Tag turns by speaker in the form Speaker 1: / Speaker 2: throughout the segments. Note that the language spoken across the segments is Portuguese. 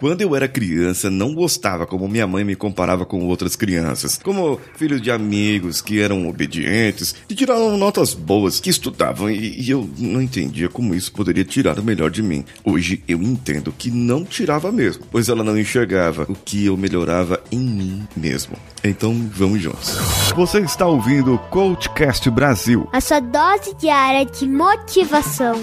Speaker 1: Quando eu era criança, não gostava como minha mãe me comparava com outras crianças, como filhos de amigos que eram obedientes, que tiravam notas boas, que estudavam, e, e eu não entendia como isso poderia tirar o melhor de mim. Hoje eu entendo que não tirava mesmo, pois ela não enxergava o que eu melhorava em mim mesmo. Então vamos juntos. Você está ouvindo o Coachcast Brasil
Speaker 2: a sua dose diária de motivação.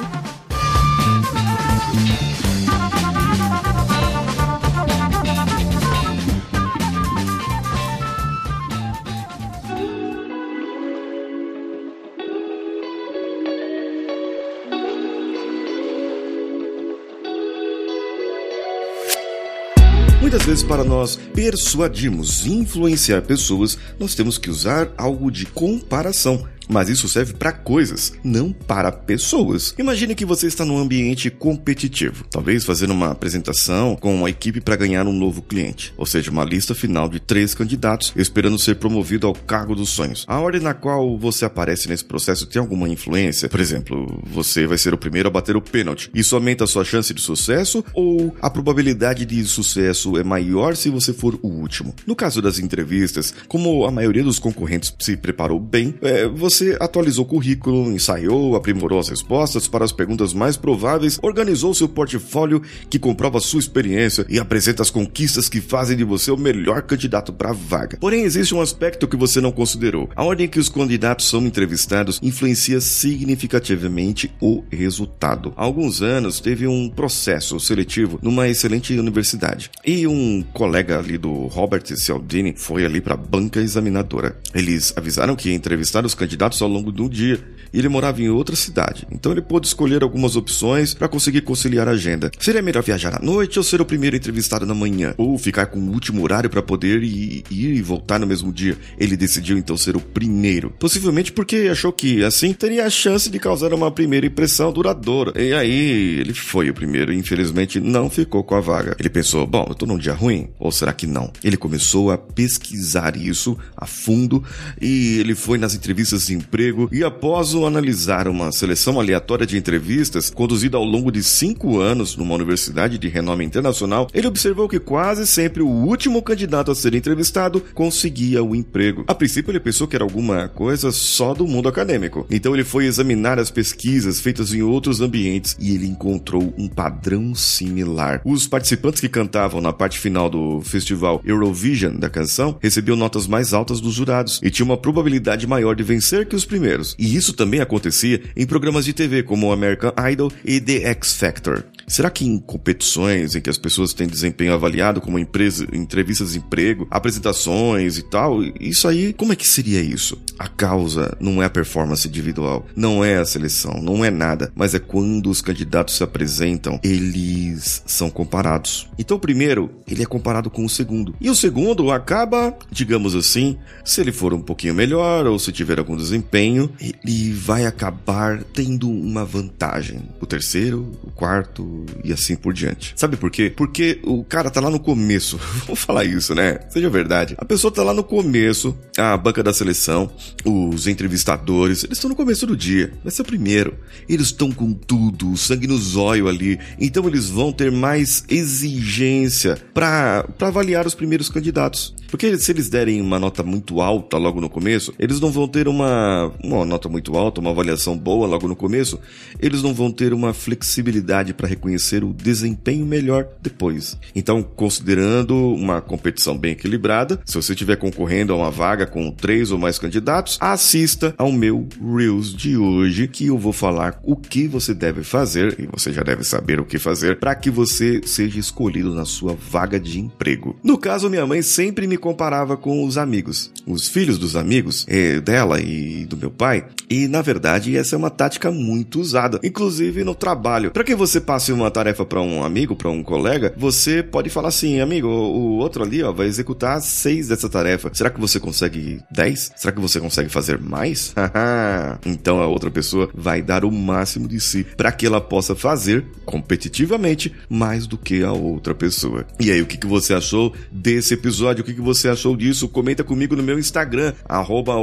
Speaker 1: Muitas vezes, para nós persuadirmos e influenciar pessoas, nós temos que usar algo de comparação. Mas isso serve para coisas, não para pessoas. Imagine que você está num ambiente competitivo, talvez fazendo uma apresentação com uma equipe para ganhar um novo cliente, ou seja, uma lista final de três candidatos esperando ser promovido ao cargo dos sonhos. A ordem na qual você aparece nesse processo tem alguma influência? Por exemplo, você vai ser o primeiro a bater o pênalti. Isso aumenta a sua chance de sucesso ou a probabilidade de sucesso é maior se você for o último? No caso das entrevistas, como a maioria dos concorrentes se preparou bem, é, você você atualizou o currículo, ensaiou, aprimorou as respostas para as perguntas mais prováveis, organizou seu portfólio que comprova sua experiência e apresenta as conquistas que fazem de você o melhor candidato para a vaga. Porém, existe um aspecto que você não considerou. A ordem que os candidatos são entrevistados influencia significativamente o resultado. Há alguns anos teve um processo seletivo numa excelente universidade e um colega ali do Robert Cialdini foi ali para a banca examinadora. Eles avisaram que ia entrevistar os candidatos candidatos ao longo do dia e ele morava em outra cidade. Então ele pôde escolher algumas opções para conseguir conciliar a agenda. Seria melhor viajar à noite ou ser o primeiro entrevistado na manhã? Ou ficar com o último horário para poder ir, ir e voltar no mesmo dia? Ele decidiu então ser o primeiro. Possivelmente porque achou que assim teria a chance de causar uma primeira impressão duradoura. E aí ele foi o primeiro e infelizmente não ficou com a vaga. Ele pensou: bom, eu tô num dia ruim? Ou será que não? Ele começou a pesquisar isso a fundo e ele foi nas entrevistas de emprego e após analisar uma seleção aleatória de entrevistas conduzida ao longo de cinco anos numa universidade de renome internacional, ele observou que quase sempre o último candidato a ser entrevistado conseguia o emprego. A princípio, ele pensou que era alguma coisa só do mundo acadêmico. Então, ele foi examinar as pesquisas feitas em outros ambientes e ele encontrou um padrão similar. Os participantes que cantavam na parte final do festival Eurovision da canção recebiam notas mais altas dos jurados e tinham uma probabilidade maior de vencer que os primeiros. E isso também acontecia em programas de TV como American Idol e The X Factor. Será que em competições em que as pessoas têm desempenho avaliado como empresa, entrevistas de emprego, apresentações e tal, isso aí, como é que seria isso? A causa não é a performance individual, não é a seleção, não é nada, mas é quando os candidatos se apresentam, eles são comparados. Então, o primeiro, ele é comparado com o segundo. E o segundo acaba, digamos assim, se ele for um pouquinho melhor ou se tiver algum desempenho, ele vai acabar tendo uma vantagem. O terceiro, o quarto e assim por diante. Sabe por quê? Porque o cara tá lá no começo. Vamos falar isso, né? Seja verdade. A pessoa tá lá no começo, a banca da seleção, os entrevistadores, eles estão no começo do dia. Vai ser o primeiro. Eles estão com tudo, sangue no zóio ali. Então eles vão ter mais exigência para avaliar os primeiros candidatos. Porque se eles derem uma nota muito alta logo no começo, eles não vão ter uma, uma nota muito alta, uma avaliação boa logo no começo, eles não vão ter uma flexibilidade para reconhecer o desempenho melhor depois. Então, considerando uma competição bem equilibrada, se você estiver concorrendo a uma vaga com três ou mais candidatos, assista ao meu Reels de hoje, que eu vou falar o que você deve fazer, e você já deve saber o que fazer, para que você seja escolhido na sua vaga de emprego. No caso, minha mãe sempre me comparava com os amigos, os filhos dos amigos é, dela e do meu pai, e na verdade essa é uma tática muito usada, inclusive no trabalho. Para que você passe uma tarefa para um amigo, para um colega, você pode falar assim, amigo, o outro ali ó, vai executar seis dessa tarefa. Será que você consegue dez? Será que você consegue fazer mais? então a outra pessoa vai dar o máximo de si para que ela possa fazer competitivamente mais do que a outra pessoa. E aí, o que, que você achou desse episódio? O que, que você achou disso, comenta comigo no meu Instagram, arroba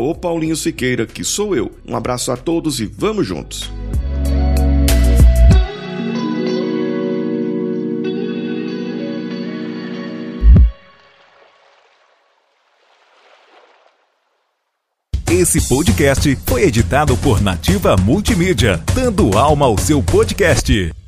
Speaker 1: Siqueira, que sou eu. Um abraço a todos e vamos juntos!
Speaker 3: Esse podcast foi editado por Nativa Multimídia, dando alma ao seu podcast.